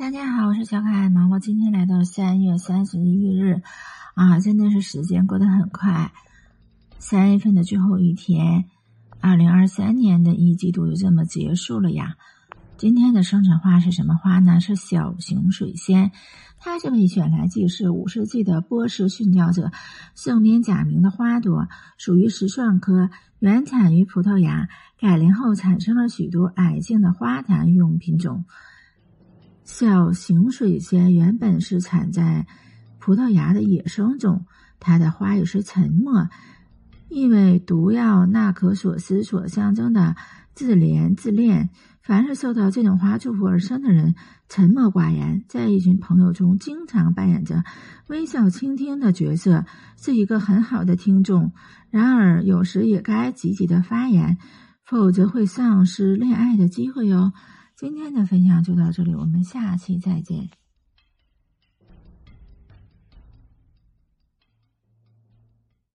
大家好，我是小可爱毛毛。今天来到三月三十一日，啊，真的是时间过得很快，三月份的最后一天，二零二三年的一季度就这么结束了呀。今天的生辰花是什么花呢？是小型水仙，它这位选来祭祀五世纪的波斯殉教者圣边假名的花朵，属于石蒜科，原产于葡萄牙，改良后产生了许多矮性的花坛用品种。小型水仙原本是产在葡萄牙的野生种，它的花语是沉默，意味毒药纳可索斯所象征的自怜自恋。凡是受到这种花祝福而生的人，沉默寡言，在一群朋友中经常扮演着微笑倾听的角色，是一个很好的听众。然而，有时也该积极的发言，否则会丧失恋爱的机会哟。今天的分享就到这里，我们下期再见。